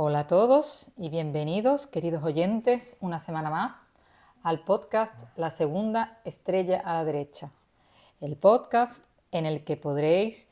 Hola a todos y bienvenidos, queridos oyentes, una semana más al podcast La segunda estrella a la derecha. El podcast en el que podréis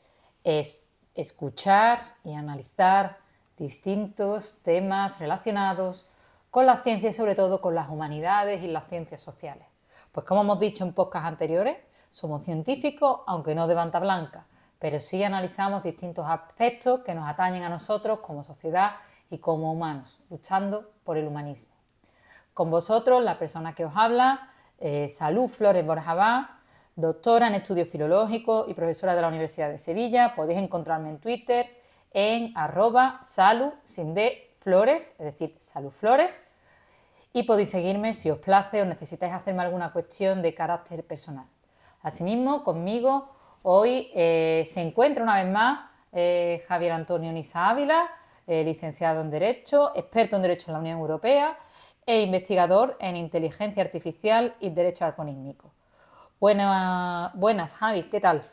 escuchar y analizar distintos temas relacionados con la ciencia y sobre todo con las humanidades y las ciencias sociales. Pues como hemos dicho en podcasts anteriores, somos científicos, aunque no de banda blanca, pero sí analizamos distintos aspectos que nos atañen a nosotros como sociedad y como humanos, luchando por el humanismo. Con vosotros, la persona que os habla, eh, Salud Flores Borjabá, doctora en estudios filológicos y profesora de la Universidad de Sevilla. Podéis encontrarme en Twitter en arroba salud sin es decir, salud flores. Y podéis seguirme si os place o necesitáis hacerme alguna cuestión de carácter personal. Asimismo, conmigo hoy eh, se encuentra una vez más eh, Javier Antonio Nisa Ávila, eh, licenciado en Derecho, experto en Derecho en la Unión Europea e investigador en Inteligencia Artificial y Derecho Algoritmico. Buena, buenas, Javi, ¿qué tal?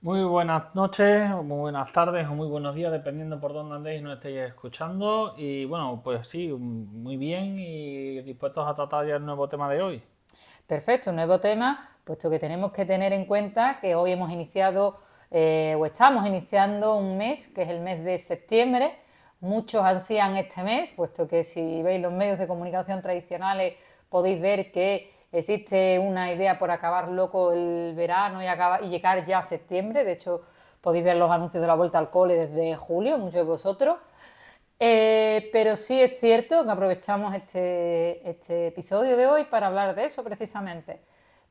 Muy buenas noches, muy buenas tardes o muy buenos días, dependiendo por dónde andéis y nos estéis escuchando. Y bueno, pues sí, muy bien y dispuestos a tratar ya el nuevo tema de hoy. Perfecto, un nuevo tema, puesto que tenemos que tener en cuenta que hoy hemos iniciado eh, o estamos iniciando un mes, que es el mes de septiembre, Muchos ansían este mes, puesto que si veis los medios de comunicación tradicionales podéis ver que existe una idea por acabar loco el verano y, y llegar ya a septiembre. De hecho, podéis ver los anuncios de la vuelta al cole desde julio, muchos de vosotros. Eh, pero sí es cierto que aprovechamos este, este, episodio de hoy para hablar de eso precisamente,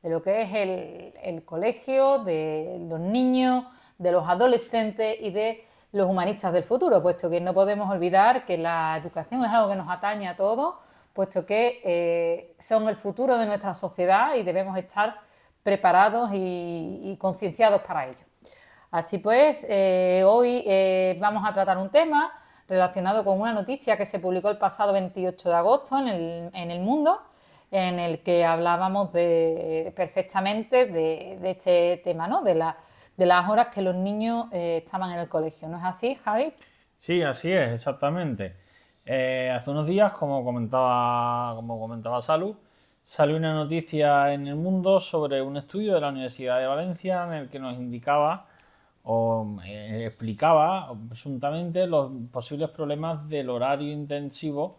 de lo que es el, el colegio, de los niños, de los adolescentes y de los humanistas del futuro, puesto que no podemos olvidar que la educación es algo que nos atañe a todos, puesto que eh, son el futuro de nuestra sociedad y debemos estar preparados y, concienciados para ello. Así pues, eh, hoy eh, vamos a tratar un tema relacionado con una noticia que se publicó el pasado 28 de agosto en el, en el Mundo, en el que hablábamos de, perfectamente de, de este tema, ¿no? de la de las horas que los niños eh, estaban en el colegio. ¿No es así, Javi? Sí, así es, exactamente. Eh, hace unos días, como comentaba, como comentaba Salud, salió una noticia en el mundo sobre un estudio de la Universidad de Valencia en el que nos indicaba o eh, explicaba presuntamente los posibles problemas del horario intensivo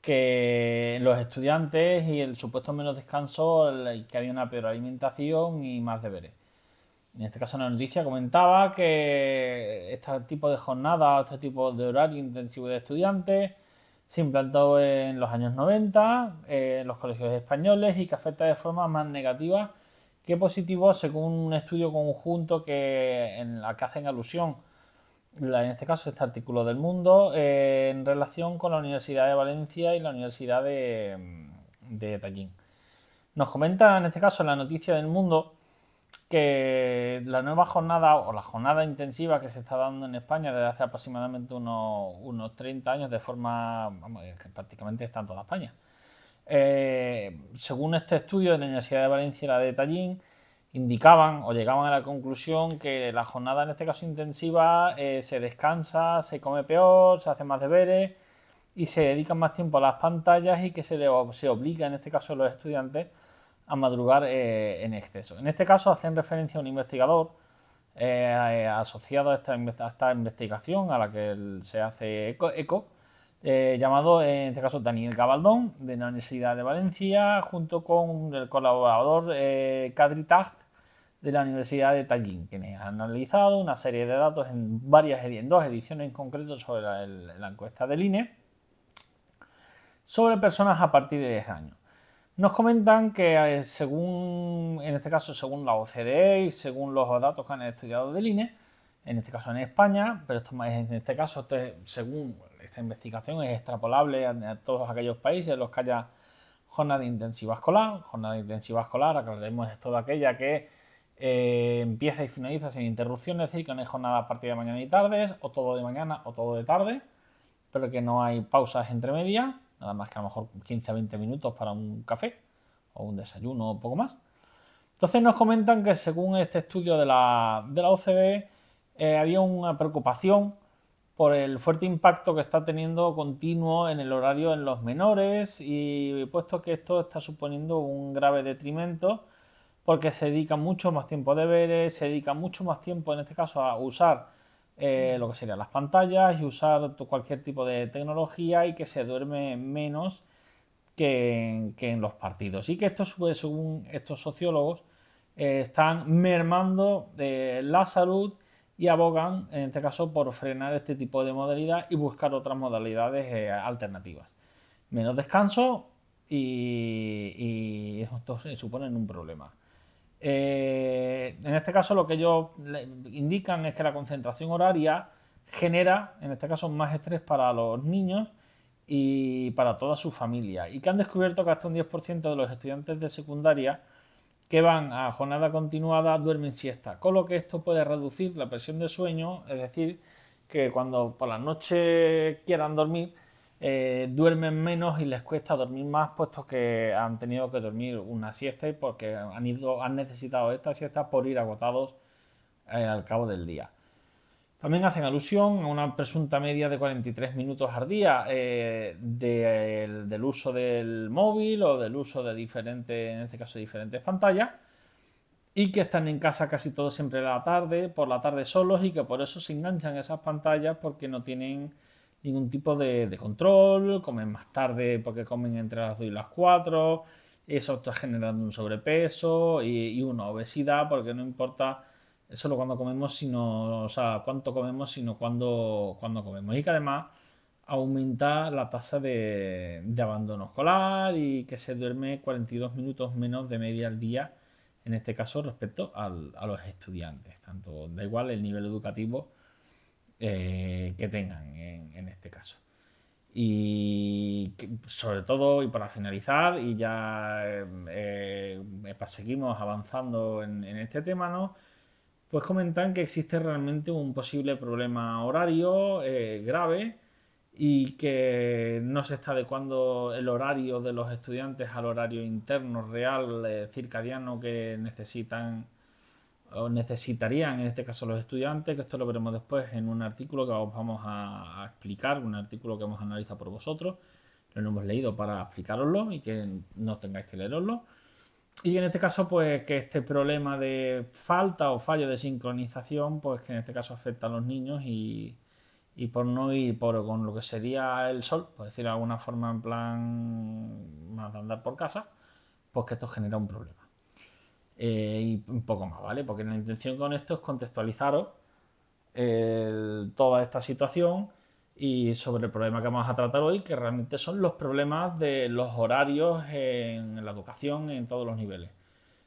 que los estudiantes y el supuesto menos descanso, que había una peor alimentación y más deberes en este caso la noticia comentaba que este tipo de jornada, este tipo de horario intensivo de estudiantes se implantó en los años 90 en los colegios españoles y que afecta de forma más negativa que positiva según un estudio conjunto que, en la que hacen alusión, en este caso este artículo del Mundo, eh, en relación con la Universidad de Valencia y la Universidad de, de. Nos comenta en este caso la noticia del Mundo que la nueva jornada o la jornada intensiva que se está dando en España desde hace aproximadamente unos, unos 30 años de forma, vamos, que prácticamente está en toda España. Eh, según este estudio de la Universidad de Valencia y la de Tallinn, indicaban o llegaban a la conclusión que la jornada en este caso intensiva eh, se descansa, se come peor, se hace más deberes y se dedican más tiempo a las pantallas y que se, se obliga en este caso a los estudiantes a madrugar eh, en exceso. En este caso hacen referencia a un investigador eh, asociado a esta, investigación a la que se hace eco, eh, llamado en este caso Daniel Gabaldón de la Universidad de Valencia junto con el colaborador Kadri Tacht de la Universidad de Tallinn, quienes han analizado una serie de datos en varias en dos ediciones en concreto sobre la, la encuesta del INE sobre personas a partir de 10 años. Nos comentan que eh, según, en este caso, según la OCDE y según los datos que han estudiado del INE, en este caso en España, pero esto en este caso, según esta investigación, es extrapolable a, todos aquellos países en los que haya jornada intensiva escolar. Jornada intensiva escolar, aclararemos, es toda aquella que eh, empieza y finaliza sin interrupciones, es decir, que no hay jornada a partir de mañana y tardes, o todo de mañana o todo de tarde, pero que no hay pausas entre medias nada más que a lo mejor 15 a 20 minutos para un café o un desayuno o poco más. Entonces nos comentan que según este estudio de la, de la OCDE eh, había una preocupación por el fuerte impacto que está teniendo continuo en el horario en los menores y puesto que esto está suponiendo un grave detrimento porque se dedica mucho más tiempo de deberes, se dedica mucho más tiempo en este caso a usar eh, lo que serían las pantallas y usar cualquier tipo de tecnología y que se duerme menos que en, los partidos. Y que esto, según estos sociólogos, eh, están mermando eh, la salud y abogan, en este caso, por frenar este tipo de modalidad y buscar otras modalidades alternativas. Menos descanso y, y esto suponen un problema. En este caso lo que ellos indican es que la concentración horaria genera, en este caso, más estrés para los niños y para toda su familia. Y que han descubierto que hasta un 10% de los estudiantes de secundaria que van a jornada continuada duermen siesta, con lo que esto puede reducir la presión de sueño, es decir, que cuando por la noche quieran dormir, eh, duermen menos y les cuesta dormir más puesto que han tenido que dormir una siesta y porque han, ido, han necesitado esta siesta por ir agotados eh, al cabo del día. También hacen alusión a una presunta media de 43 minutos al día eh, del uso del móvil o del uso de diferentes, en este caso, diferentes pantallas y que están en casa casi todos siempre la tarde, por la tarde solos y que por eso se enganchan esas pantallas porque no tienen ningún tipo de, control, comen más tarde porque comen entre las 2 y las 4, eso está generando un sobrepeso y, una obesidad porque no importa solo cuando comemos, sino, o sea, cuánto comemos, sino cuándo, cuando comemos. Y que además aumenta la tasa de, abandono escolar y que se duerme 42 minutos menos de media al día, en este caso respecto a los estudiantes. Tanto da igual el nivel educativo eh, que tengan en, este caso. Y sobre todo, y para finalizar, y ya eh, eh, seguimos avanzando en, este tema, ¿no? Pues comentan que existe realmente un posible problema horario grave y que no se está adecuando el horario de los estudiantes al horario interno real circadiano que necesitan o necesitarían en este caso los estudiantes, que esto lo veremos después en un artículo que os vamos a, explicar, un artículo que hemos analizado por vosotros, lo hemos leído para explicaroslo y que no tengáis que leeroslo. Y en este caso, pues que este problema de falta o fallo de sincronización, pues que en este caso afecta a los niños y, y por no ir por, con lo que sería el sol, por decir de alguna forma en plan más de andar por casa, pues que esto genera un problema. Eh, y un poco más, ¿vale? Porque la intención con esto es contextualizaros toda esta situación y sobre el problema que vamos a tratar hoy, que realmente son los problemas de los horarios en la educación en todos los niveles.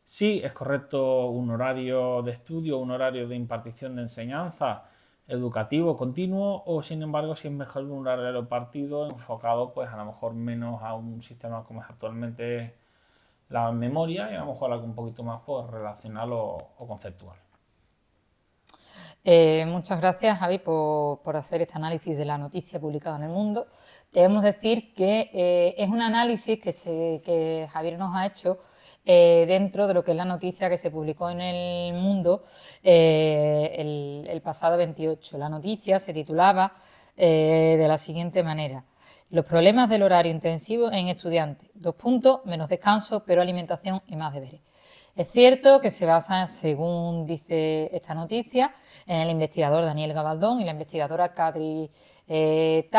Sí, es correcto un horario de estudio, un horario de impartición de enseñanza educativo continuo o sin embargo si es mejor un horario partido enfocado pues a lo mejor menos a un sistema como es actualmente la memoria y a lo mejor algo un poquito más por relacional o, conceptual. Eh, muchas gracias, Javi, por, hacer este análisis de la noticia publicada en el mundo. Debemos decir que eh, es un análisis que, se, Javier nos ha hecho eh, dentro de lo que es la noticia que se publicó en el mundo el, el, pasado 28. La noticia se titulaba de la siguiente manera. Los problemas del horario intensivo en estudiantes. Dos puntos, menos descanso, pero alimentación y más deberes. Es cierto que se basa, según dice esta noticia, en el investigador Daniel Gabaldón y la investigadora Kadri eh.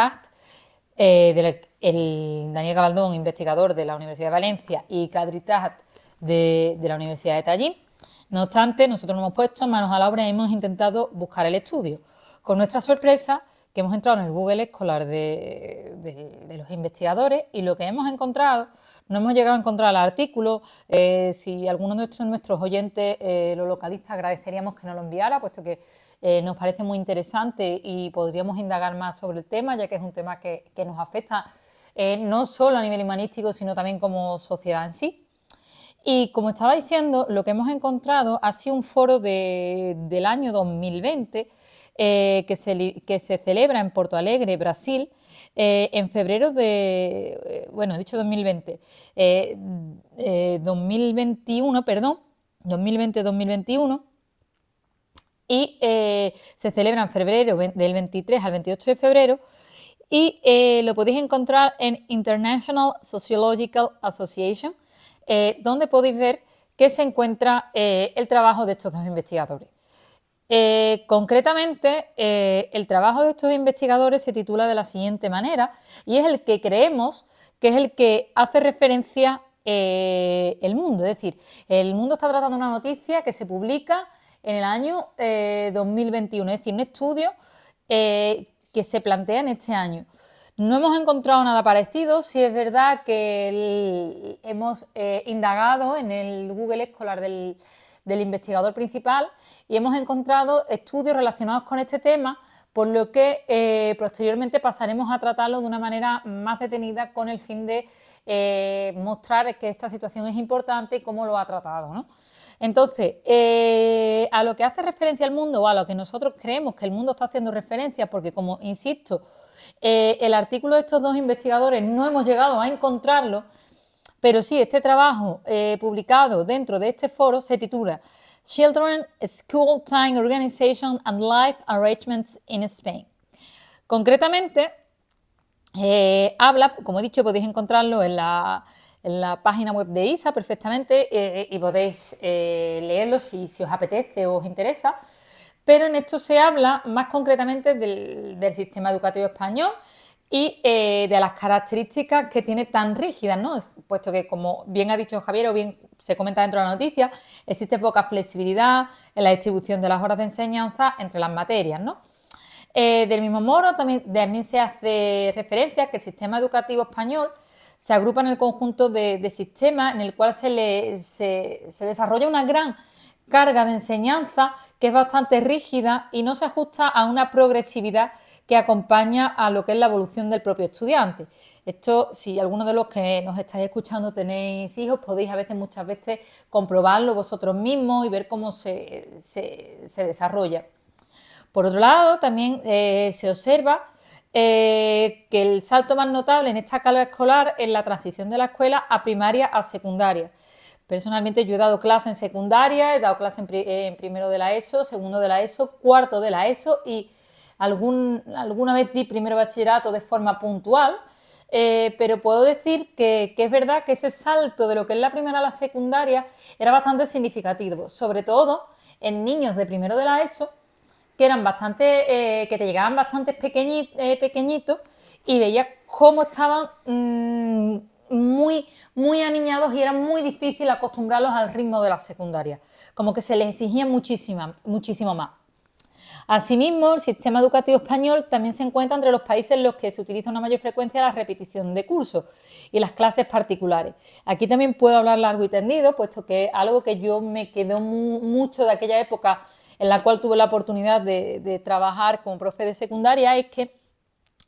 Eh, el Daniel Gabaldón, investigador de la Universidad de Valencia, y Kadri Taft de, de la Universidad de Tallinn. No obstante, nosotros nos hemos puesto manos a la obra y hemos intentado buscar el estudio. Con nuestra sorpresa, que hemos entrado en el Google Escolar de, los investigadores y lo que hemos encontrado, no hemos llegado a encontrar el artículo, eh, si alguno de nuestros, oyentes eh, lo localiza, agradeceríamos que nos lo enviara, puesto que eh, nos parece muy interesante y podríamos indagar más sobre el tema, ya que es un tema que, nos afecta no solo a nivel humanístico, sino también como sociedad en sí. Y como estaba diciendo, lo que hemos encontrado ha sido un foro del año 2020 eh, que, se, que, se, celebra en Porto Alegre, Brasil, eh, en febrero de, eh, bueno, dicho 2020, 2021, perdón, 2020-2021, y se celebra en febrero del 23 al 28 de febrero y lo podéis encontrar en International Sociological Association, donde podéis ver que se encuentra el trabajo de estos dos investigadores. Concretamente, el trabajo de estos investigadores se titula de la siguiente manera y es el que creemos que es el que hace referencia el mundo. Es decir, el mundo está tratando una noticia que se publica en el año 2021, eh, es decir, un estudio eh, que se plantea en este año. No hemos encontrado nada parecido, si es verdad que hemos eh, indagado en el Google Escolar del, investigador principal y hemos encontrado estudios relacionados con este tema, por lo que posteriormente pasaremos a tratarlo de una manera más detenida con el fin de mostrar que esta situación es importante y cómo lo ha tratado. Entonces, eh, a lo que hace referencia al mundo o a lo que nosotros creemos que el mundo está haciendo referencia, porque como insisto, eh, el artículo de estos dos investigadores no hemos llegado a encontrarlo, pero sí, este trabajo eh, publicado dentro de este foro se titula Children School Time Organization and Life Arrangements in Spain. Concretamente, habla, como he dicho, podéis encontrarlo en la, página web de ISA perfectamente eh, y podéis eh, leerlo si, os apetece o os interesa. Pero en esto se habla más concretamente del, sistema educativo español y eh, de las características que tiene tan rígidas, ¿no? puesto que, como bien ha dicho Javier o bien se comenta dentro de la noticia, existe poca flexibilidad en la distribución de las horas de enseñanza entre las materias. ¿no? del mismo modo, también, también se hace referencia que el sistema educativo español se agrupa en el conjunto de, sistemas en el cual se, se, desarrolla una gran carga de enseñanza que es bastante rígida y no se ajusta a una progresividad que acompaña a lo que es la evolución del propio estudiante. Esto, si alguno de los que nos estáis escuchando tenéis hijos, podéis a veces, muchas veces, comprobarlo vosotros mismos y ver cómo se, desarrolla. Por otro lado, también eh, se observa eh, que el salto más notable en esta calva escolar es la transición de la escuela a primaria a secundaria. Personalmente yo he dado clase en secundaria, he dado clase en, primero de la ESO, segundo de la ESO, cuarto de la ESO y alguna vez di primero bachillerato de forma puntual, eh, pero puedo decir que, que, es verdad que ese salto de lo que es la primera a la secundaria era bastante significativo, sobre todo en niños de primero de la ESO que eran bastante, eh, que te llegaban bastante eh, pequeñitos y veías cómo estaban mm, muy, muy aniñados y era muy difícil acostumbrarlos al ritmo de la secundaria, como que se les exigía muchísimo, muchísimo más. Asimismo, el sistema educativo español también se encuentra entre los países en los que se utiliza una mayor frecuencia la repetición de cursos y las clases particulares. Aquí también puedo hablar largo y tendido, puesto que algo que yo me quedó mucho de aquella época en la cual tuve la oportunidad de, trabajar como profe de secundaria, es que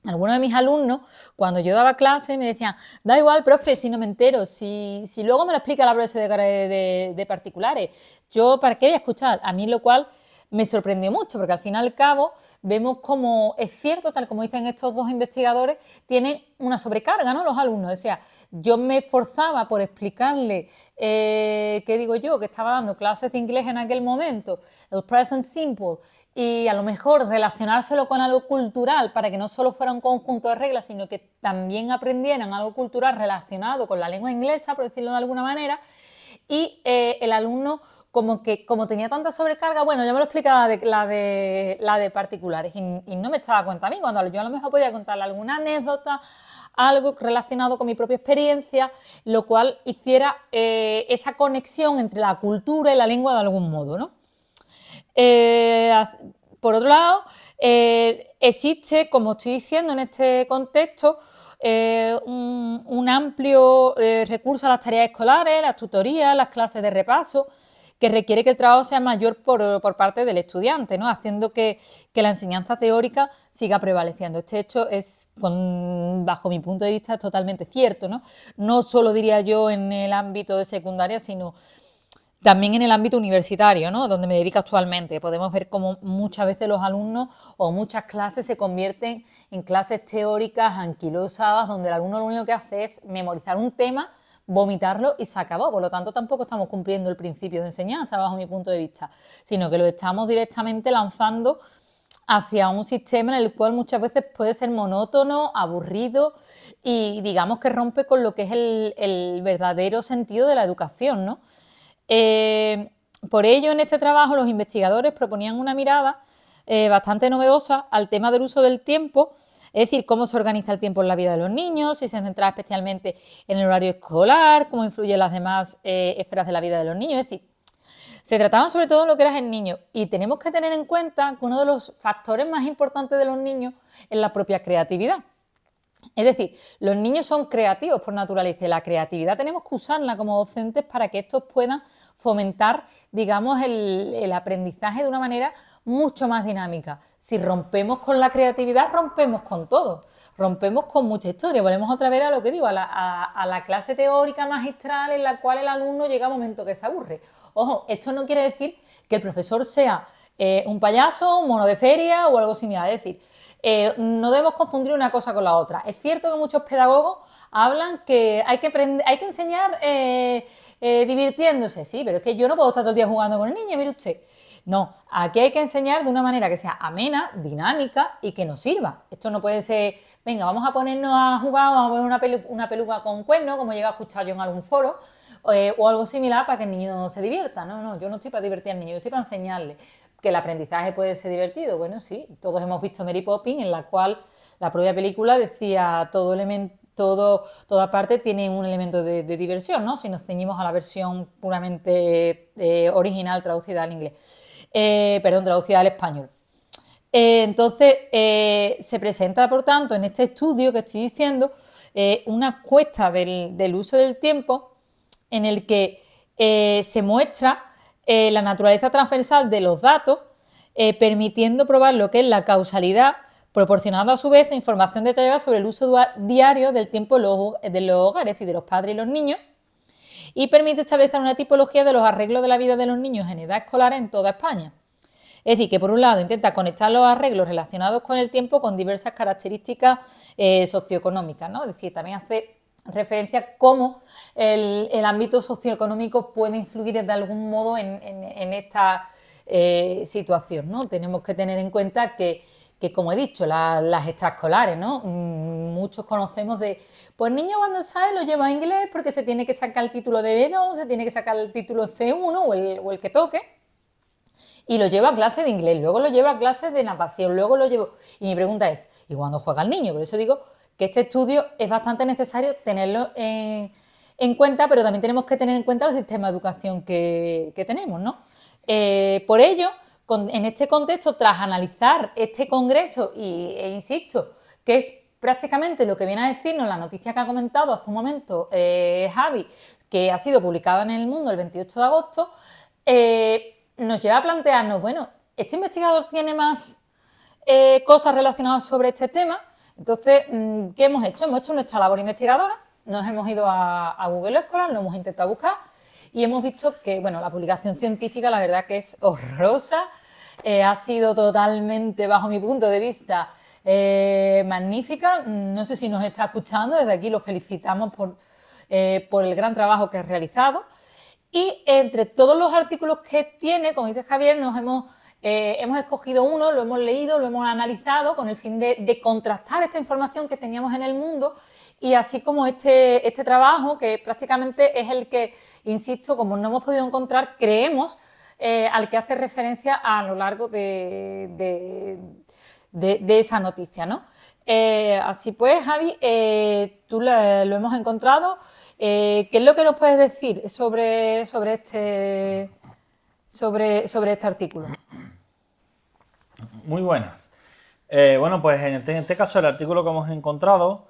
algunos de mis alumnos, cuando yo daba clase, me decían, da igual, profe, si no me entero, si, luego me lo explica la profesora de, de, particulares, yo para qué voy a escuchar, a mí lo cual me sorprendió mucho, porque al fin y al cabo vemos como es cierto, tal como dicen estos dos investigadores, tienen una sobrecarga, ¿no? Los alumnos. O sea, yo me esforzaba por explicarle, eh, ¿qué digo yo? Que estaba dando clases de inglés en aquel momento, el present simple, y a lo mejor relacionárselo con algo cultural para que no solo fuera un conjunto de reglas, sino que también aprendieran algo cultural relacionado con la lengua inglesa, por decirlo de alguna manera, y eh, el alumno como que como tenía tanta sobrecarga, bueno, ya me lo explicaba la de, la de, la de particulares y, no me echaba cuenta a mí, cuando yo a lo mejor podía contarle alguna anécdota, algo relacionado con mi propia experiencia, lo cual hiciera eh, esa conexión entre la cultura y la lengua de algún modo. ¿no? Eh, por otro lado, eh, existe, como estoy diciendo en este contexto, un, amplio recurso a las tareas escolares, las tutorías, las clases de repaso, que requiere que el trabajo sea mayor por, parte del estudiante, ¿no? haciendo que, la enseñanza teórica siga prevaleciendo. Este hecho es, bajo mi punto de vista, totalmente cierto. ¿no? no solo diría yo en el ámbito de secundaria, sino también en el ámbito universitario, ¿no? donde me dedico actualmente. Podemos ver cómo muchas veces los alumnos o muchas clases se convierten en clases teóricas anquilosadas, donde el alumno lo único que hace es memorizar un tema vomitarlo y se acabó. Por lo tanto, tampoco estamos cumpliendo el principio de enseñanza, bajo mi punto de vista, sino que lo estamos directamente lanzando hacia un sistema en el cual muchas veces puede ser monótono, aburrido y digamos que rompe con lo que es el, verdadero sentido de la educación. ¿no? Eh, por ello, en este trabajo los investigadores proponían una mirada eh, bastante novedosa al tema del uso del tiempo, es decir, cómo se organiza el tiempo en la vida de los niños, si se centra especialmente en el horario escolar, cómo influyen las demás eh, esferas de la vida de los niños, es decir, se trataban sobre todo en lo que era el niño y tenemos que tener en cuenta que uno de los factores más importantes de los niños es la propia creatividad. Es decir, los niños son creativos por naturaleza y la creatividad tenemos que usarla como docentes para que estos puedan fomentar, digamos, el, aprendizaje de una manera mucho más dinámica. Si rompemos con la creatividad, rompemos con todo, rompemos con mucha historia. Volvemos otra vez a lo que digo, a la, clase teórica magistral en la cual el alumno llega a un momento que se aburre. Ojo, esto no quiere decir que el profesor sea eh, un payaso, un mono de feria o algo similar. Es decir, eh, no debemos confundir una cosa con la otra. Es cierto que muchos pedagogos hablan que hay que, enseñar eh, eh, divirtiéndose, sí, pero es que yo no puedo estar todo el día jugando con el niño, mire usted. No, aquí hay que enseñar de una manera que sea amena, dinámica y que nos sirva. Esto no puede ser, venga, vamos a ponernos a jugar, vamos a poner una, una peluca con cuerno, como llega a escuchar yo en algún foro, o algo similar para que el niño se divierta. No, no, yo no estoy para divertir al niño, yo estoy para enseñarle que el aprendizaje puede ser divertido. Bueno, sí, todos hemos visto Mary Poppins, en la cual la propia película decía todo elemento todo, toda parte tiene un elemento de, diversión, ¿no? Si nos ceñimos a la versión puramente eh, original traducida al inglés, eh, perdón, traducida al español. Eh, entonces, se presenta, por tanto, en este estudio que estoy diciendo, una cuesta del, del, uso del tiempo en el que se muestra eh, la naturaleza transversal de los datos, eh, permitiendo probar lo que es la causalidad, proporcionando a su vez información detallada sobre el uso diario del tiempo de los hogares, y de los padres y los niños, y permite establecer una tipología de los arreglos de la vida de los niños en edad escolar en toda España. Es decir, que por un lado intenta conectar los arreglos relacionados con el tiempo con diversas características eh, socioeconómicas, ¿no? Es decir, también hace referencia cómo el, ámbito socioeconómico puede influir de algún modo en, esta eh, situación. ¿no? Tenemos que tener en cuenta que, como he dicho, las extraescolares, ¿no? Mm, muchos conocemos de, pues niño cuando sale lo lleva a inglés porque se tiene que sacar el título de B2, se tiene que sacar el título C1 o el, o el que toque, y lo lleva a clase de inglés, luego lo lleva a clases de natación, luego lo llevo... Y mi pregunta es, ¿y cuándo juega el niño? Por eso digo que este estudio es bastante necesario tenerlo en, cuenta, pero también tenemos que tener en cuenta el sistema de educación que, tenemos, ¿no? Eh, por ello, en este contexto, tras analizar este congreso, y, e insisto, que es prácticamente lo que viene a decirnos la noticia que ha comentado hace un momento eh, Javi, que ha sido publicada en el mundo el 28 de agosto, eh, nos lleva a plantearnos, bueno, ¿este investigador tiene más cosas relacionadas sobre este tema? Entonces, mm, ¿qué hemos hecho? Hemos hecho nuestra labor investigadora, nos hemos ido a, Google Scholar, lo hemos intentado buscar y hemos visto que, bueno, la publicación científica la verdad que es horrorosa, eh, ha sido totalmente, bajo mi punto de vista, eh, magnífica. No sé si nos está escuchando, desde aquí lo felicitamos por, eh, por el gran trabajo que ha realizado. Y entre todos los artículos que tiene, como dice Javier, nos hemos eh, hemos escogido uno, lo hemos leído, lo hemos analizado con el fin de, contrastar esta información que teníamos en el mundo y así como este, este trabajo, que prácticamente es el que, insisto, como no hemos podido encontrar, creemos eh, al que hace referencia a lo largo de, esa noticia. ¿no? Eh, así pues, Javi, tú lo, hemos encontrado. ¿Qué es lo que nos puedes decir sobre, sobre, este, sobre, sobre este artículo? Muy buenas. Eh, bueno, pues en este, en este, caso el artículo que hemos encontrado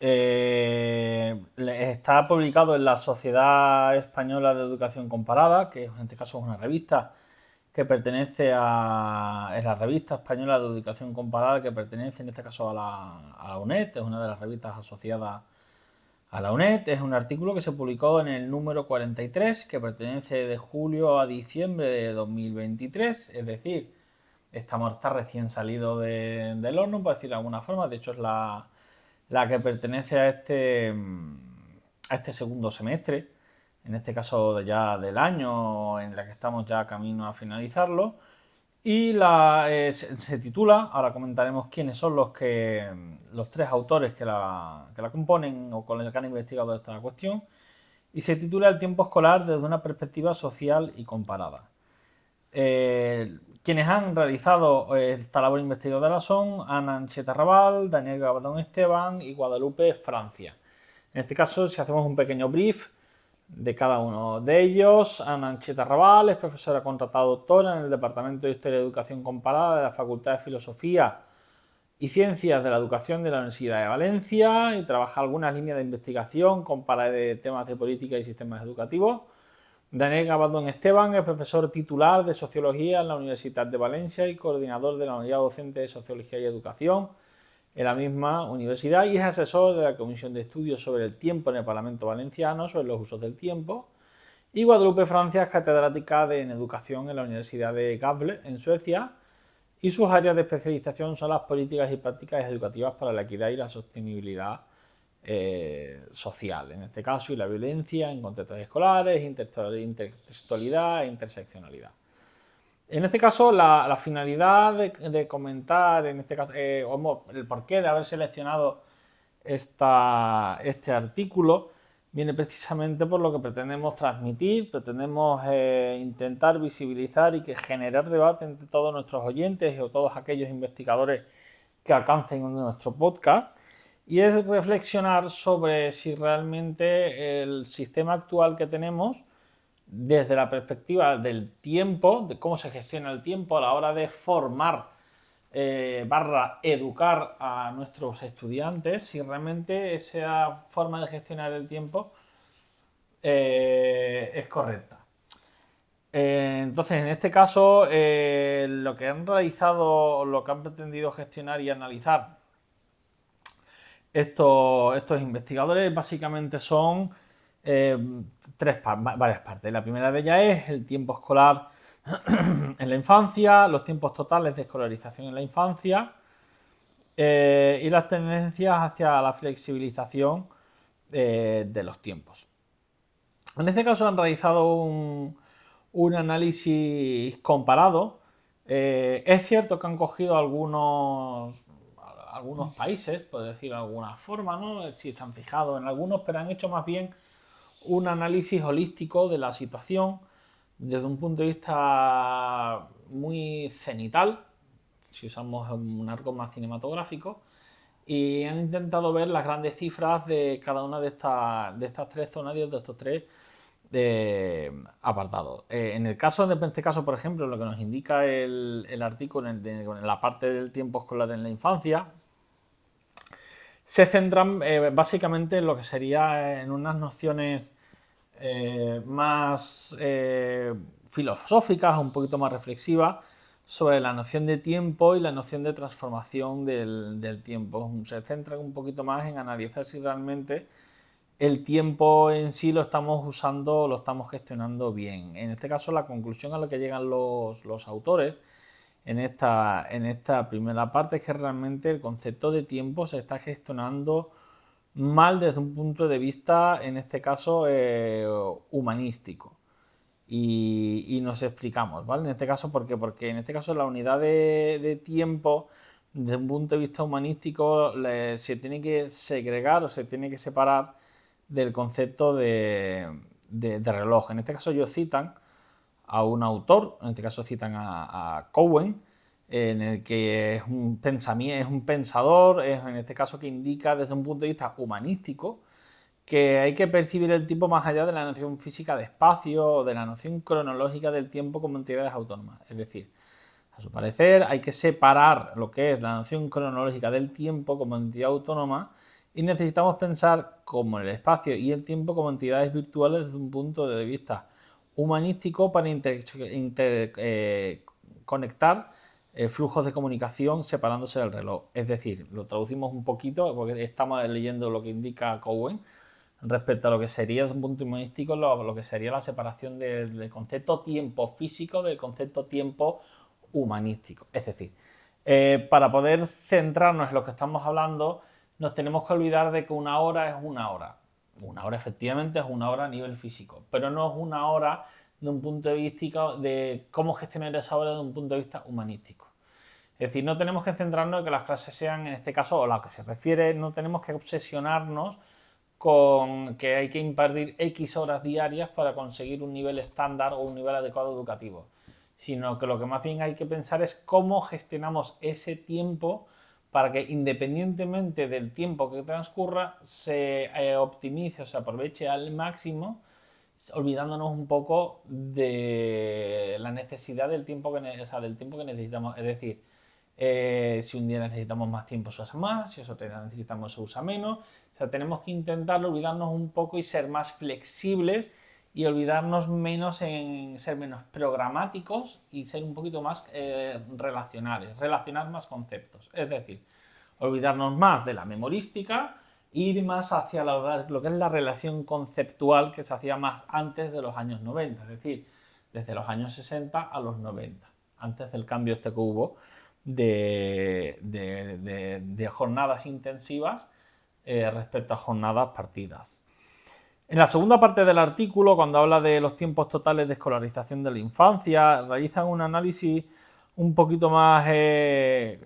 eh, está publicado en la Sociedad Española de Educación Comparada, que en este caso es una revista que pertenece a... es la revista española de educación comparada que pertenece en este caso a la, a la UNED, es una de las revistas asociadas a la UNED. Es un artículo que se publicó en el número 43 que pertenece de julio a diciembre de 2023, es decir, Estamos está recién salido del horno, por decirlo de alguna forma. De hecho, es la, que pertenece a este, a este segundo semestre, en este caso ya del año en el que estamos ya camino a finalizarlo. Y la, eh, se, titula, ahora comentaremos quiénes son los, que, los tres autores que la, que la componen o con los que han investigado esta cuestión, y se titula El tiempo escolar desde una perspectiva social y comparada. Eh, quienes han realizado eh, esta labor investigadora son Ana Ancheta Raval, Daniel Gabadón Esteban y Guadalupe Francia. En este caso, si hacemos un pequeño brief de cada uno de ellos, Ana Ancheta Raval es profesora contratada doctora en el Departamento de Historia y Educación Comparada de la Facultad de Filosofía y Ciencias de la Educación de la Universidad de Valencia y trabaja algunas líneas de investigación comparada de temas de política y sistemas educativos. Daniel Gabaldón Esteban es profesor titular de Sociología en la Universidad de Valencia y coordinador de la Unidad Docente de Sociología y Educación en la misma universidad y es asesor de la Comisión de Estudios sobre el Tiempo en el Parlamento Valenciano, sobre los usos del tiempo. Y Guadalupe Francia es catedrática de, en Educación en la Universidad de Gavle, en Suecia, y sus áreas de especialización son las políticas y prácticas educativas para la equidad y la sostenibilidad eh, social, en este caso, y la violencia en contextos escolares, intertextualidad e interseccionalidad. En este caso, la, finalidad de, comentar, en este caso, eh, el porqué de haber seleccionado esta, este artículo, viene precisamente por lo que pretendemos transmitir, pretendemos eh, intentar visibilizar y que generar debate entre todos nuestros oyentes o todos aquellos investigadores que alcancen nuestro podcast, y es reflexionar sobre si realmente el sistema actual que tenemos desde la perspectiva del tiempo, de cómo se gestiona el tiempo a la hora de formar eh, barra educar a nuestros estudiantes, si realmente esa forma de gestionar el tiempo eh, es correcta. Eh, entonces, en este caso, lo que han realizado, lo que han pretendido gestionar y analizar estos, estos investigadores básicamente son eh, tres varias partes. La primera de ellas es el tiempo escolar en la infancia, los tiempos totales de escolarización en la infancia eh, y las tendencias hacia la flexibilización eh, de los tiempos. En este caso han realizado un, análisis comparado. es cierto que han cogido algunos, algunos países, por decirlo de alguna forma, ¿no? si se han fijado en algunos, pero han hecho más bien un análisis holístico de la situación desde un punto de vista muy cenital, si usamos un arco más cinematográfico, y han intentado ver las grandes cifras de cada una de estas, de estas tres zonas, de estos tres eh, apartados. Eh, en el caso de este caso, por ejemplo, lo que nos indica el, artículo en, en, la parte del tiempo escolar en la infancia, se centran eh, básicamente en lo que sería en unas nociones eh, más eh, filosóficas, un poquito más reflexivas, sobre la noción de tiempo y la noción de transformación del, tiempo. Se centran un poquito más en analizar si realmente el tiempo en sí lo estamos usando, lo estamos gestionando bien. En este caso, la conclusión a la que llegan los autores en esta, en esta primera parte es que realmente el concepto de tiempo se está gestionando mal desde un punto de vista, en este caso, eh, humanístico. Y, nos explicamos, ¿vale? En este caso, ¿por qué? Porque en este caso la unidad de, tiempo, desde un punto de vista humanístico, se tiene que segregar o se tiene que separar del concepto de, reloj. En este caso ellos citan a un autor, en este caso citan a, Cowen, en el que es un, es un pensador, es en este caso que indica desde un punto de vista humanístico que hay que percibir el tiempo más allá de la noción física de espacio o de la noción cronológica del tiempo como entidades autónomas. Es decir, a su parecer hay que separar lo que es la noción cronológica del tiempo como entidad autónoma y necesitamos pensar como el espacio y el tiempo como entidades virtuales desde un punto de vista humanístico para eh, conectar eh, flujos de comunicación separándose del reloj. Es decir, lo traducimos un poquito porque estamos leyendo lo que indica Cowen respecto a lo que sería desde un punto humanístico lo, que sería la separación del, concepto tiempo físico del concepto tiempo humanístico. Es decir, eh, para poder centrarnos en lo que estamos hablando, nos tenemos que olvidar de que una hora es una hora Una hora efectivamente es una hora a nivel físico, pero no es una hora de un punto de vista de cómo gestionar esa hora de un punto de vista humanístico. Es decir, no tenemos que centrarnos en que las clases sean, en este caso, o a lo que se refiere, no tenemos que obsesionarnos con que hay que impartir X horas diarias para conseguir un nivel estándar o un nivel adecuado educativo, sino que lo que más bien hay que pensar es cómo gestionamos ese tiempo para que independientemente del tiempo que transcurra se eh, optimice o se aproveche al máximo, olvidándonos un poco de la necesidad del tiempo que, del tiempo que necesitamos. Es decir, eh, si un día necesitamos más tiempo se usa más, si eso necesitamos se usa menos. O sea, tenemos que intentar olvidarnos un poco y ser más flexibles y olvidarnos menos en ser menos programáticos y ser un poquito más eh, relacionales, relacionar más conceptos. Es decir, olvidarnos más de la memorística ir más hacia lo que es la relación conceptual que se hacía más antes de los años 90, es decir, desde los años 60 a los 90, antes del cambio este que hubo de, de, jornadas intensivas eh, respecto a jornadas partidas. En la segunda parte del artículo, cuando habla de los tiempos totales de escolarización de la infancia, realizan un análisis un poquito más eh,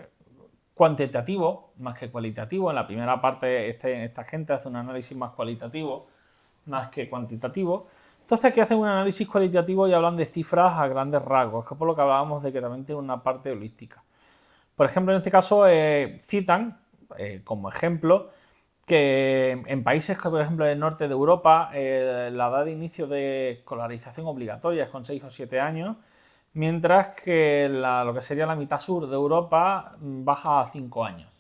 cuantitativo, más que cualitativo. En la primera parte, este, esta gente hace un análisis más cualitativo, más que cuantitativo. Entonces aquí hacen un análisis cualitativo y hablan de cifras a grandes rasgos, que es por lo que hablábamos de que también tiene una parte holística. Por ejemplo, en este caso eh, citan eh, como ejemplo que en países como por ejemplo en el norte de Europa eh, la edad de inicio de escolarización obligatoria es con 6 o 7 años, mientras que lo que sería la mitad sur de Europa mm, baja a 5 años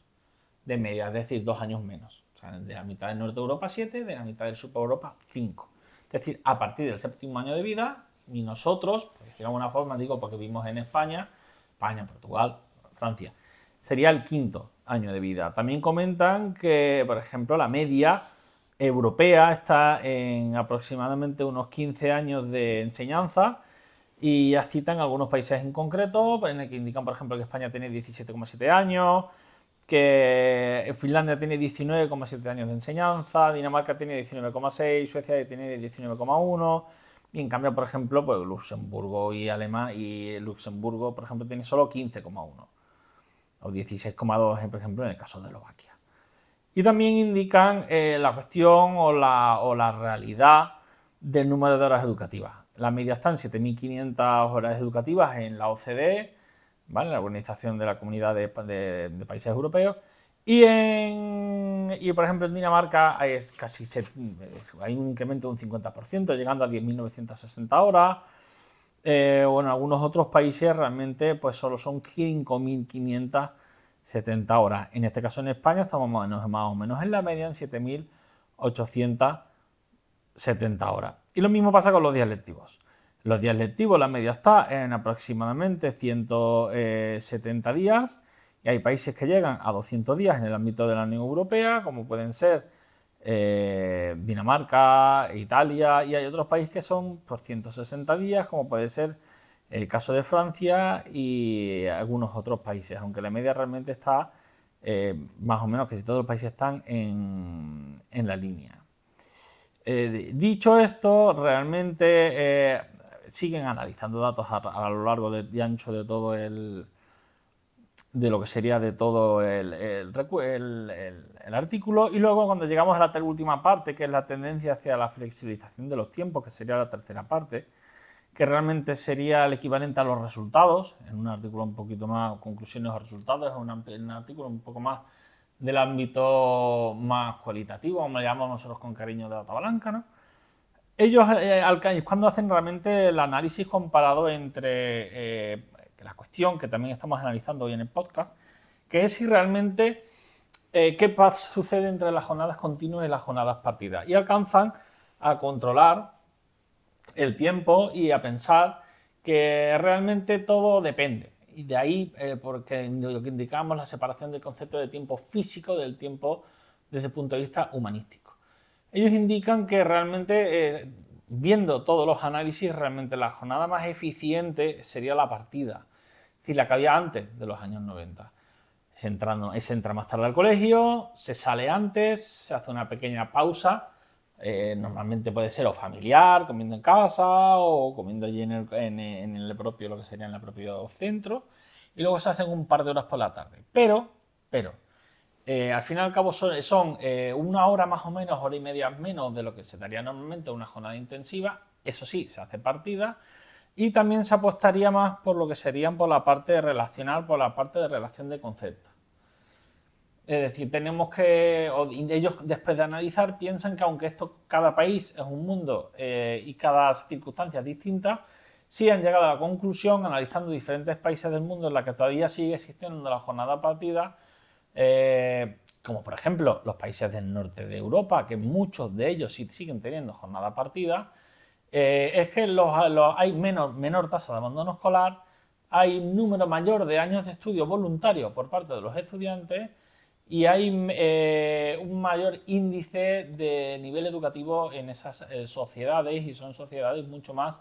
de media, es decir, 2 años menos. O sea, de la mitad del norte de Europa 7, de la mitad del sur de Europa 5. Es decir, a partir del séptimo año de vida, y nosotros, decirlo de alguna forma, digo porque vivimos en España, España, Portugal, Francia, sería el quinto año de vida. También comentan que, por ejemplo, la media europea está en aproximadamente unos 15 años de enseñanza y ya citan algunos países en concreto, en el que indican, por ejemplo, que España tiene 17,7 años, que Finlandia tiene 19,7 años de enseñanza, Dinamarca tiene 19,6, Suecia tiene 19,1 y en cambio, por ejemplo, pues Luxemburgo y Alemania y Luxemburgo, por ejemplo, tiene solo 15,1 o 16,2 por ejemplo en el caso de Eslovaquia. Y también indican eh, la cuestión o la, o la realidad del número de horas educativas. La media está en 7.500 horas educativas en la OCDE, ¿vale? la Organización de la Comunidad de, Países Europeos, y, en, y, por ejemplo en Dinamarca hay, casi hay un incremento de un 50%, llegando a 10.960 horas. Eh, o en algunos otros países realmente pues solo son 5.570 horas. En este caso en España estamos más o menos, en la media en 7.870 horas. Y lo mismo pasa con los días lectivos. Los días lectivos, la media está en aproximadamente 170 días y hay países que llegan a 200 días en el ámbito de la Unión Europea, como pueden ser eh, Dinamarca, Italia y hay otros países que son por 160 días, como puede ser el caso de Francia y algunos otros países, aunque la media realmente está eh, más o menos que si todos los países están en, la línea. Eh, dicho esto, realmente siguen analizando datos a, lo largo de, y ancho de todo el, de lo que sería de todo el, artículo. Y luego cuando llegamos a la última parte, que es la tendencia hacia la flexibilización de los tiempos, que sería la tercera parte, que realmente sería el equivalente a los resultados, en un artículo un poquito más, conclusiones o resultados, es un, artículo un poco más del ámbito más cualitativo, como le llamamos nosotros con cariño de la blanca, ¿no? Ellos, eh, cuando hacen realmente el análisis comparado entre eh, la cuestión que también estamos analizando hoy en el podcast, que es si realmente eh, qué sucede entre las jornadas continuas y las jornadas partidas. Y alcanzan a controlar el tiempo y a pensar que realmente todo depende. Y de ahí, eh, porque lo que indicamos, la separación del concepto de tiempo físico del tiempo desde el punto de vista humanístico. Ellos indican que realmente, eh, viendo todos los análisis, realmente la jornada más eficiente sería la partida decir, la que había antes de los años 90. Se, entrando, entra más tarde al colegio, se sale antes, se hace una pequeña pausa Eh, normalmente puede ser o familiar, comiendo en casa o comiendo allí en el, propio, lo que sería en el propio centro. Y luego se hacen un par de horas por la tarde. Pero, pero, eh, al fin y al cabo son, eh, una hora más o menos, hora y media menos de lo que se daría normalmente una jornada intensiva. Eso sí, se hace partida. Y también se apostaría más por lo que serían por la parte relacional, por la parte de relación de conceptos. Es decir, tenemos que, ellos después de analizar piensan que aunque esto, cada país es un mundo eh, y cada circunstancia es distinta, sí han llegado a la conclusión, analizando diferentes países del mundo en la que todavía sigue existiendo la jornada partida, eh, como por ejemplo los países del norte de Europa, que muchos de ellos sí siguen teniendo jornada partida, eh, es que hay menor, menor tasa de abandono escolar, hay un número mayor de años de estudio voluntario por parte de los estudiantes, y hay eh, un mayor índice de nivel educativo en esas eh, sociedades y son sociedades mucho más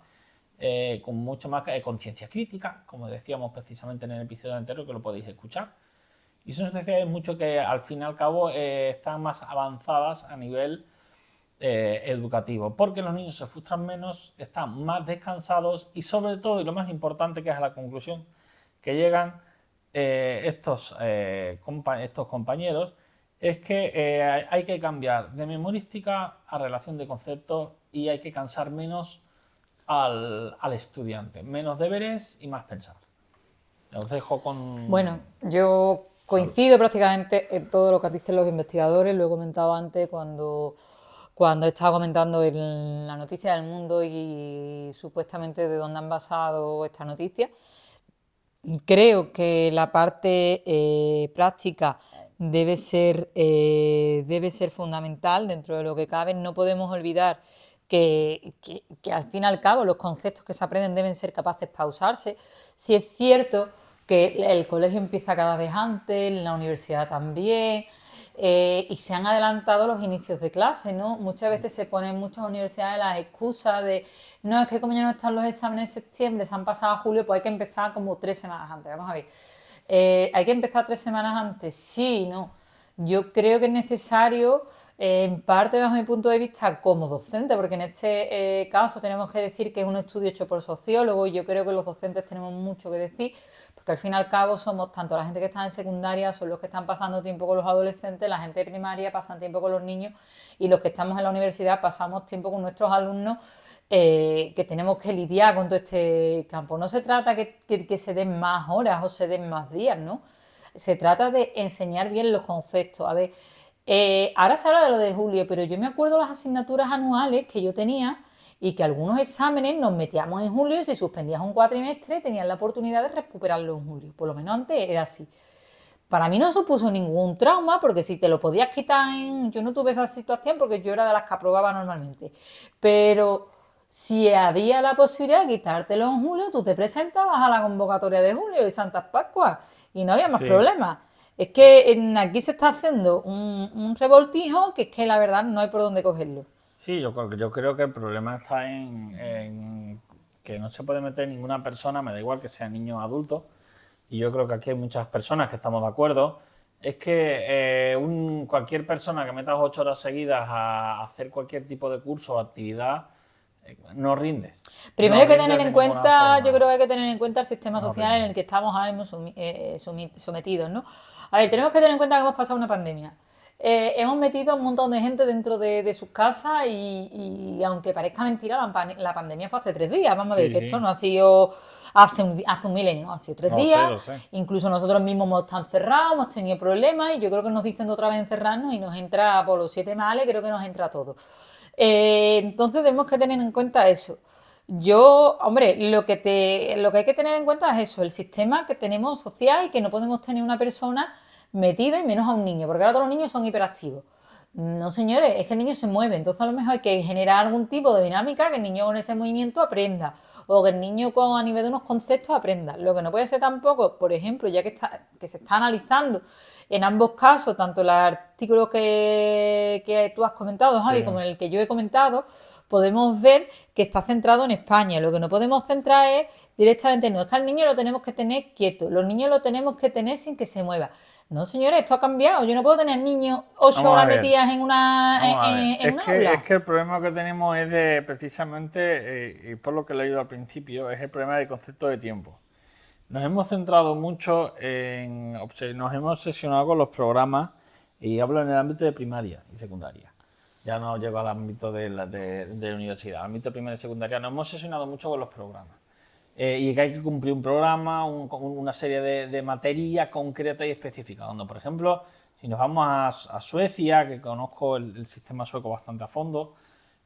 eh, con mucho más conciencia crítica, como decíamos precisamente en el episodio anterior que lo podéis escuchar. Y son sociedades mucho que al fin y al cabo están más avanzadas a nivel educativo, porque los niños se frustran menos, están más descansados y sobre todo, y lo más importante que es la conclusión que llegan, eh, estos, eh, estos compañeros es que eh, hay que cambiar de memorística a relación de conceptos y hay que cansar menos al, estudiante, menos deberes y más pensar. Os dejo con... Bueno, yo coincido prácticamente en todo lo que dicen los investigadores, lo he comentado antes cuando, cuando estaba comentando en la noticia del mundo y supuestamente de dónde han basado esta noticia. Creo que la parte eh, práctica debe ser, eh, debe ser fundamental dentro de lo que cabe. No podemos olvidar que, al fin y al cabo los conceptos que se aprenden deben ser capaces de pausarse. Si es cierto que el colegio empieza cada vez antes, la universidad también, eh, y se han adelantado los inicios de clase, ¿no? Muchas veces se ponen muchas universidades las excusas de, no, es que como ya no están los exámenes en septiembre, se han pasado a julio, pues hay que empezar como tres semanas antes. Vamos a ver, eh, ¿hay que empezar tres semanas antes? Sí, no. Yo creo que es necesario, eh, en parte bajo mi punto de vista, como docente, porque en este caso tenemos que decir que es un estudio hecho por sociólogos y yo creo que los docentes tenemos mucho que decir porque al fin y al cabo somos tanto la gente que está en secundaria, son los que están pasando tiempo con los adolescentes, la gente de primaria pasan tiempo con los niños y los que estamos en la universidad pasamos tiempo con nuestros alumnos eh, que tenemos que lidiar con todo este campo. No se trata que, que, se den más horas o se den más días, ¿no? Se trata de enseñar bien los conceptos. A ver, eh, ahora se habla de lo de julio, pero yo me acuerdo las asignaturas anuales que yo tenía y que algunos exámenes nos metíamos en julio y si suspendías un cuatrimestre tenías la oportunidad de recuperarlo en julio. Por lo menos antes era así. Para mí no supuso ningún trauma porque si te lo podías quitar en... Yo no tuve esa situación porque yo era de las que aprobaba normalmente. Pero si había la posibilidad de quitártelo en julio, tú te presentabas a la convocatoria de julio y Santas Pascuas y no había más problemas. Es que aquí se está haciendo un, un revoltijo que es que la verdad no hay por dónde cogerlo. Sí, yo, yo creo que el problema está en, que no se puede meter ninguna persona, me da igual que sea niño o adulto, y yo creo que aquí hay muchas personas que estamos de acuerdo, es que eh, cualquier persona que metas ocho horas seguidas a hacer cualquier tipo de curso o actividad, eh, no rindes. Primero hay que tener en cuenta, yo creo que hay que tener en cuenta el sistema social en el que estamos ahora mismo eh, sometidos, ¿no? A ver, tenemos que tener en cuenta que hemos pasado una pandemia. Eh, hemos metido a un montón de gente dentro de, sus casas y, aunque parezca mentira, la, pandemia fue hace tres días. Vamos a ver, que esto no ha sido hace un, hace un milenio, ha sido tres días. Incluso nosotros mismos hemos estado encerrados, hemos tenido problemas y yo creo que nos dicen de otra vez encerrarnos y nos entra por los siete males, creo que nos entra todo. Eh, entonces tenemos que tener en cuenta eso. Yo, hombre, lo que, te, lo que hay que tener en cuenta es eso, el sistema que tenemos social y que no podemos tener una persona metida y menos a un niño, porque ahora todos los niños son hiperactivos. No, señores, es que el niño se mueve, entonces a lo mejor hay que generar algún tipo de dinámica que el niño con ese movimiento aprenda, o que el niño con, a nivel de unos conceptos aprenda. Lo que no puede ser tampoco, por ejemplo, ya que, está, que se está analizando en ambos casos, tanto el artículo que, que tú has comentado, Javi, como el que yo he comentado, podemos ver que está centrado en España. Lo que no podemos centrar es directamente, no es que al niño lo tenemos que tener quieto, los niños lo tenemos que tener sin que se mueva. No, señores, esto ha cambiado. Yo no puedo tener niños ocho horas metidas en una, en, es que, Es que el problema que tenemos es de, precisamente, eh, y por lo que he leído al principio, es el problema del concepto de tiempo. Nos hemos centrado mucho en, nos hemos obsesionado con los programas, y hablo en el ámbito de primaria y secundaria. Ya no llego al ámbito de la, de, de universidad. Al ámbito primaria y secundaria nos hemos obsesionado mucho con los programas. Eh, y que hay que cumplir un programa, una serie de, de materia concreta y específica. Donde, por ejemplo, si nos vamos a, Suecia, que conozco el, sistema sueco bastante a fondo,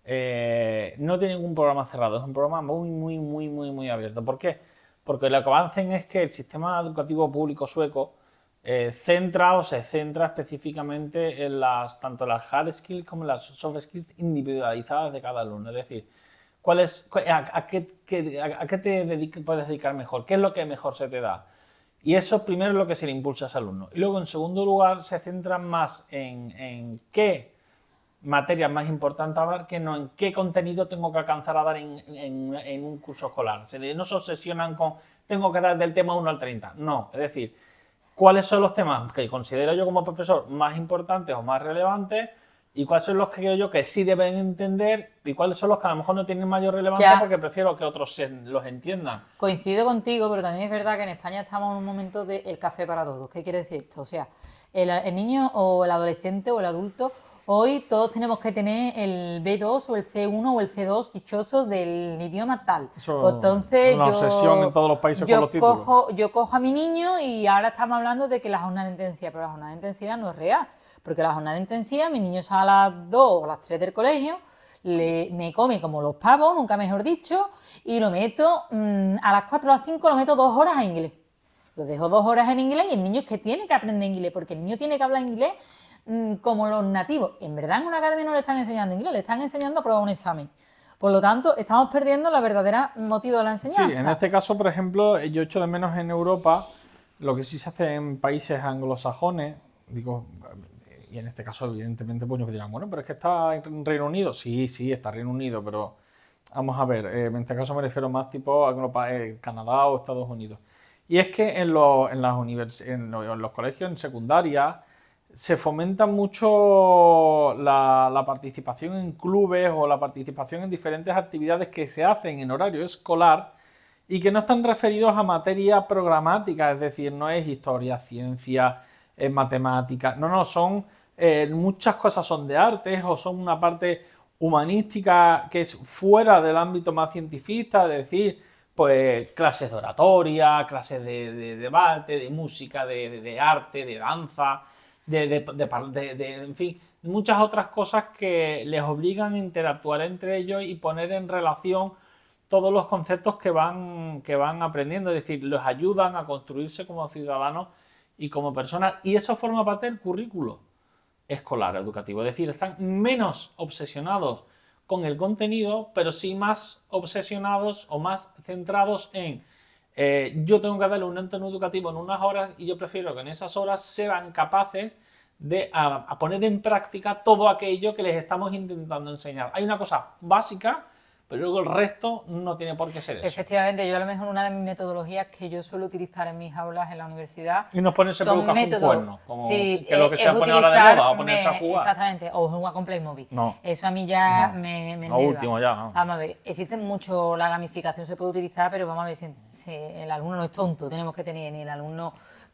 eh, no tiene ningún programa cerrado, es un programa muy, muy, muy, muy, muy abierto. ¿Por qué? Porque lo que hacen es que el sistema educativo público sueco eh, centra o se centra específicamente en las tanto las hard skills como las soft skills individualizadas de cada alumno. Es decir, ¿Cuál es, a, qué, a, qué, te puedes dedicar mejor? ¿Qué es lo que mejor se te da? Y eso primero es lo que se le impulsa a ese alumno. Y luego, en segundo lugar, se centran más en, en qué materia más importante dar que no en qué contenido tengo que alcanzar a dar en, en, un curso escolar. no se obsesionan con tengo que dar del tema 1 al 30. No, es decir, cuáles son los temas que considero yo como profesor más importantes o más relevantes y cuáles son los que creo yo que sí deben entender y cuáles son los que a lo mejor no tienen mayor relevancia porque prefiero que otros los entiendan. Coincido contigo, pero también es verdad que en España estamos en un momento del café para todos. ¿Qué quiere decir esto? O sea, el, niño o el adolescente o el adulto, hoy todos tenemos que tener el B2 o el C1 o el C2 dichoso del idioma tal. Entonces, una yo, obsesión en todos los países con los títulos. Cojo, yo cojo a mi niño y ahora estamos hablando de que la jornada de intensidad, pero la jornada de intensidad no es real porque la jornada intensiva, mi niño sale a las 2 o a las 3 del colegio, le, me come como los pavos, nunca mejor dicho, y lo meto mm, a las 4 o las 5, lo meto dos horas en inglés. Lo dejo dos horas en inglés y el niño es que tiene que aprender inglés, porque el niño tiene que hablar inglés mm, como los nativos. En verdad en una academia no le están enseñando inglés, le están enseñando a probar un examen. Por lo tanto, estamos perdiendo la verdadera motivo de la enseñanza. Sí, en este caso, por ejemplo, yo echo de menos en Europa lo que sí se hace en países anglosajones, digo, y en este caso, evidentemente, pues nos dirán, bueno, pero es que está en Reino Unido. Sí, sí, está Reino Unido, pero vamos a ver, eh, en este caso me refiero más tipo a eh, Canadá o Estados Unidos. Y es que en, los, en, las en, los colegios en secundaria se fomenta mucho la, la, participación en clubes o la participación en diferentes actividades que se hacen en horario escolar y que no están referidos a materia programática, es decir, no es historia, ciencia, es matemática, no, no, son eh, muchas cosas son de arte o son una parte humanística que es fuera del ámbito más científico, es decir, pues clases de oratoria, clases de, debate, de música, de, arte, de danza, de, en fin, muchas otras cosas que les obligan a interactuar entre ellos y poner en relación todos los conceptos que van, que van aprendiendo, es decir, los ayudan a construirse como ciudadanos y como personas, y eso forma parte del currículo escolar educativo. Es decir, están menos obsesionados con el contenido, pero sí más obsesionados o más centrados en eh, yo tengo que darle un entorno educativo en unas horas y yo prefiero que en esas horas sean capaces de poner en práctica todo aquello que les estamos intentando enseñar. Hay una cosa básica pero luego el resto no tiene por qué ser eso. Efectivamente, yo a lo mejor una de mis metodologías que yo suelo utilizar en mis aulas en la universidad. Y nos ponerse son métodos, un cuerno, como sí, que lo que se pone ahora de moda, o ponerse a jugar. Exactamente, o jugar con Playmobil. No. Eso a mí ya me, me. Lo último ya. Vamos a ver, existe mucho, la gamificación se puede utilizar, pero vamos a ver si, si el alumno no es tonto, tenemos que tener ni el alumno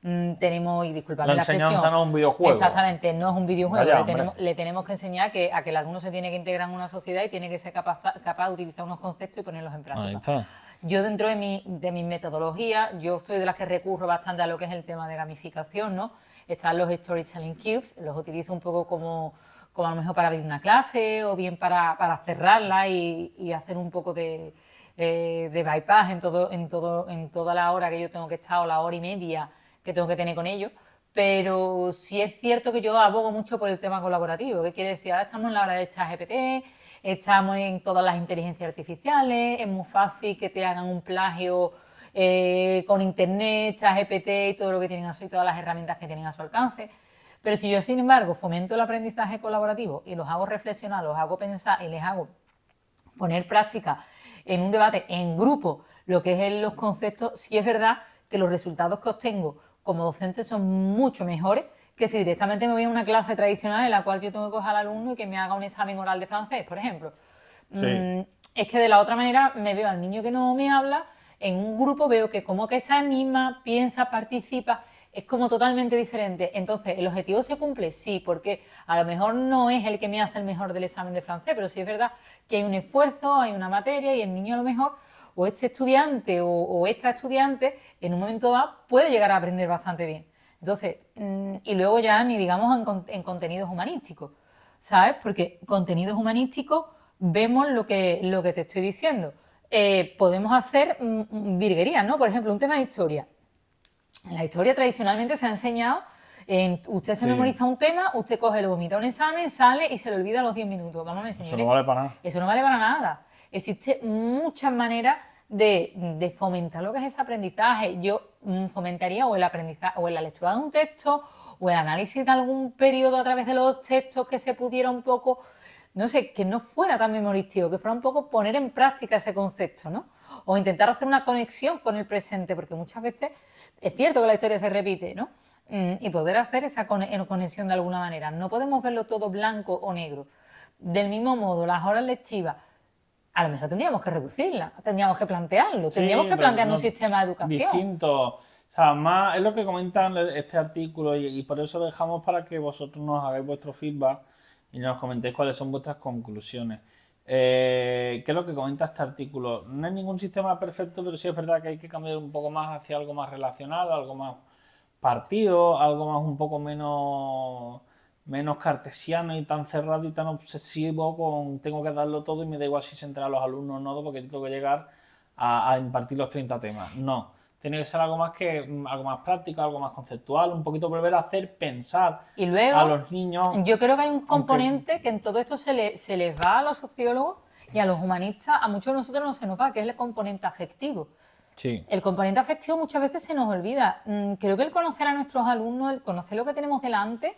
Mm, tenemos, y disculpadme la, enseñanza no es un videojuego. Exactamente, no es un videojuego. le, tenemos, que enseñar que, a que el alumno se tiene que integrar en una sociedad y tiene que ser capaz, capaz de utilizar unos conceptos y ponerlos en práctica. Yo dentro de mi, de mi metodología, yo soy de las que recurro bastante a lo que es el tema de gamificación, ¿no? Están los Storytelling Cubes, los utilizo un poco como, como a lo mejor para abrir una clase o bien para, para cerrarla y, y, hacer un poco de, eh, de bypass en, todo, en, todo, en toda la hora que yo tengo que estar o la hora y media que tengo que tener con ellos, pero sí es cierto que yo abogo mucho por el tema colaborativo. ¿Qué quiere decir? Ahora estamos en la hora de ChatGPT, estamos en todas las inteligencias artificiales, es muy fácil que te hagan un plagio eh, con Internet, ChatGPT y todo lo que tienen a su y todas las herramientas que tienen a su alcance. Pero si yo, sin embargo, fomento el aprendizaje colaborativo y los hago reflexionar, los hago pensar y les hago poner práctica en un debate en grupo lo que es los conceptos, sí es verdad que los resultados que obtengo como docentes son mucho mejores que si directamente me voy a una clase tradicional en la cual yo tengo que coger al alumno y que me haga un examen oral de francés, por ejemplo. Mm, es que de la otra manera me veo al niño que no me habla, en un grupo veo que como que esa misma piensa, participa, es como totalmente diferente. Entonces, ¿el objetivo se cumple? Sí, porque a lo mejor no es el que me hace el mejor del examen de francés, pero sí es verdad que hay un esfuerzo, hay una materia y el niño a lo mejor, o este estudiante o, esta estudiante, en un momento dado puede llegar a aprender bastante bien. Entonces, mm, y luego ya ni digamos en, contenidos humanísticos, ¿sabes? Porque contenidos humanísticos vemos lo que, lo que te estoy diciendo. Eh, podemos hacer mm, mm, virguerías, ¿no? Por ejemplo, un tema de historia en la historia tradicionalmente se ha enseñado, en, usted se memoriza un tema, usted coge, lo vomita un examen, sale y se lo olvida a los 10 minutos. Vamos a Eso no vale para nada. Eso no vale para nada. Existen muchas maneras de, fomentar lo que es ese aprendizaje. Yo mm, fomentaría o el aprendizaje, o la lectura de un texto, o el análisis de algún periodo a través de los textos que se pudiera un poco no sé, que no fuera tan memorístico, que fuera un poco poner en práctica ese concepto, ¿no? O intentar hacer una conexión con el presente, porque muchas veces es cierto que la historia se repite, ¿no? Mm, y poder hacer esa conexión de alguna manera. No podemos verlo todo blanco o negro. Del mismo modo, las horas lectivas, a lo mejor tendríamos que reducirlas, tendríamos que plantearlo, tendríamos que plantear un sistema de educación. Distinto. O sea, más es lo que comentan este artículo y, y por eso dejamos para que vosotros nos hagáis vuestro feedback y nos comentéis cuáles son vuestras conclusiones. Eh, ¿Qué es lo que comenta este artículo? No hay ningún sistema perfecto, pero sí es verdad que hay que cambiar un poco más hacia algo más relacional, algo más partido, algo más un poco menos, menos cartesiano y tan cerrado y tan obsesivo con tengo que darlo todo y me da igual si se entran los alumnos o no, porque tengo que llegar a, a impartir los 30 temas. No tiene que ser algo más que mm, algo más práctico, algo más conceptual, un poquito volver a hacer pensar y luego, a los niños. Yo creo que hay un componente que en todo esto se, le, se les va a los sociólogos y a los humanistas, a muchos de nosotros no se nos va, que es el componente afectivo. Sí. El componente afectivo muchas veces se nos olvida. Mm, creo que el conocer a nuestros alumnos, el conocer lo que tenemos delante,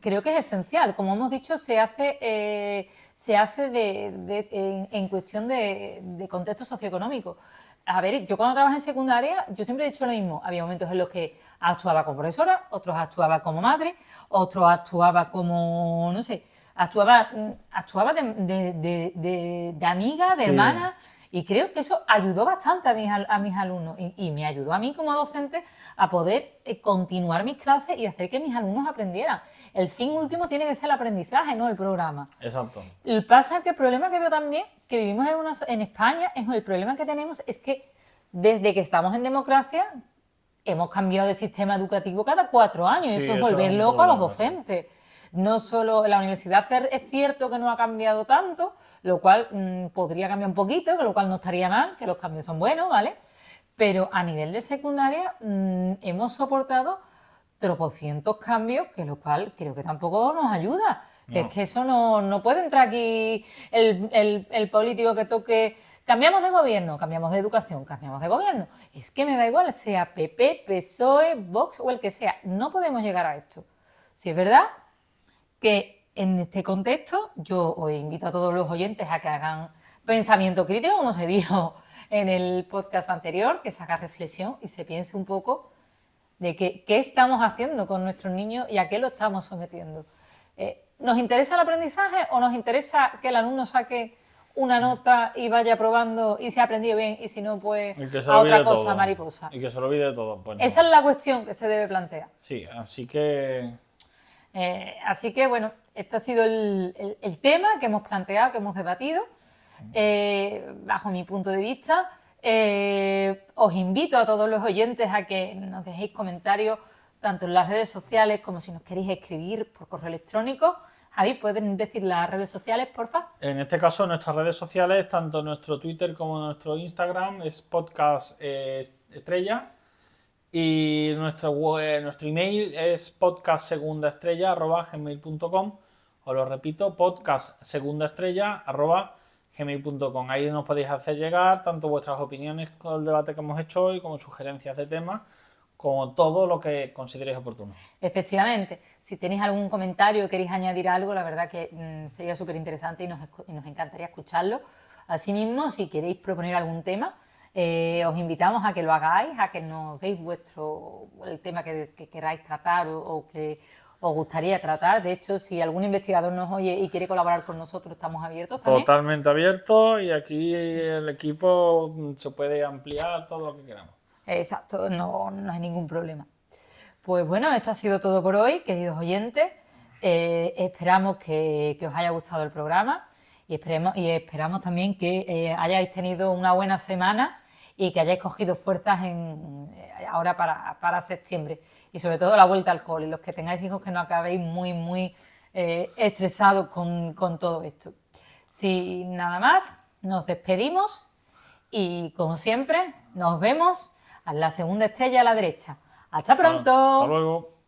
creo que es esencial. Como hemos dicho, se hace, eh, se hace de, en, cuestión de, de contexto socioeconómico a ver, yo cuando trabajé en secundaria, yo siempre he dicho lo mismo. Había momentos en los que actuaba como profesora, otros actuaba como madre, otros actuaba como, no sé, actuaba, mm, actuaba de, amiga, de hermana. Y creo que eso ayudó bastante a mis, a mis alumnos y, me ayudó a mí como docente a poder eh, continuar mis clases y hacer que mis alumnos aprendieran. El fin último tiene que ser el aprendizaje, no el programa. Exacto. El pasa que el problema que veo también, que vivimos en, en España, es el problema que tenemos es que desde que estamos en democracia hemos cambiado de sistema educativo cada cuatro años y eso es volver loco a los docentes. No solo la universidad es cierto que no ha cambiado tanto, lo cual mm, podría cambiar un poquito, que lo cual no estaría mal, que los cambios son buenos, ¿vale? Pero a nivel de secundaria mm, hemos soportado tropocientos cambios, que lo cual creo que tampoco nos ayuda. es que eso no, puede entrar aquí el, el político que toque Cambiamos de gobierno, cambiamos de educación, cambiamos de gobierno. Es que me da igual, sea PP, PSOE, Vox o el que sea. No podemos llegar a esto. Si es verdad que en este contexto yo os invito a todos los oyentes a que hagan pensamiento crítico, como se dijo en el podcast anterior, que se haga reflexión y se piense un poco de qué estamos haciendo con nuestros niños y a qué lo estamos sometiendo. Eh, ¿Nos interesa el aprendizaje o nos interesa que el alumno saque una nota y vaya probando y se ha aprendido bien y si no, pues a otra cosa mariposa. Y que se lo olvide todo. Pues Esa es la cuestión que se debe plantear. Sí, así que... Eh, así que bueno, este ha sido el, tema que hemos planteado, que hemos debatido. Eh, bajo mi punto de vista, eh, os invito a todos los oyentes a que nos dejéis comentarios tanto en las redes sociales como si nos queréis escribir por correo electrónico. Javi, ¿pueden decir las redes sociales, porfa? En este caso, nuestras redes sociales, tanto nuestro Twitter como nuestro Instagram, es podcast estrella. Y nuestro, nuestro email es podcastsegundaestrella.gmail.com Os lo repito, podcastsegundaestrella.gmail.com Ahí nos podéis hacer llegar tanto vuestras opiniones con el debate que hemos hecho hoy como sugerencias de temas como todo lo que consideréis oportuno. Efectivamente, si tenéis algún comentario queréis añadir algo, la verdad que mm, sería súper interesante y nos, encantaría escucharlo. Asimismo, si queréis proponer algún tema, Eh, os invitamos a que lo hagáis, a que nos deis vuestro, el tema que, queráis tratar o, que os gustaría tratar. De hecho, si algún investigador nos oye y quiere colaborar con nosotros, estamos abiertos también. Totalmente abiertos y aquí el equipo se puede ampliar todo lo que queramos. Exacto, no, no hay ningún problema. Pues bueno, esto ha sido todo por hoy, queridos oyentes. Eh, esperamos que, os haya gustado el programa y, esperemos, y esperamos también que eh, hayáis tenido una buena semana y que hayáis cogido fuerzas en, eh, ahora para, septiembre y sobre todo la vuelta al cole. Los que tengáis hijos que no acabéis muy, muy estresados con, con todo esto. Sin nada más, nos despedimos y como siempre, nos vemos a la segunda estrella a la derecha. Hasta pronto. Hasta luego.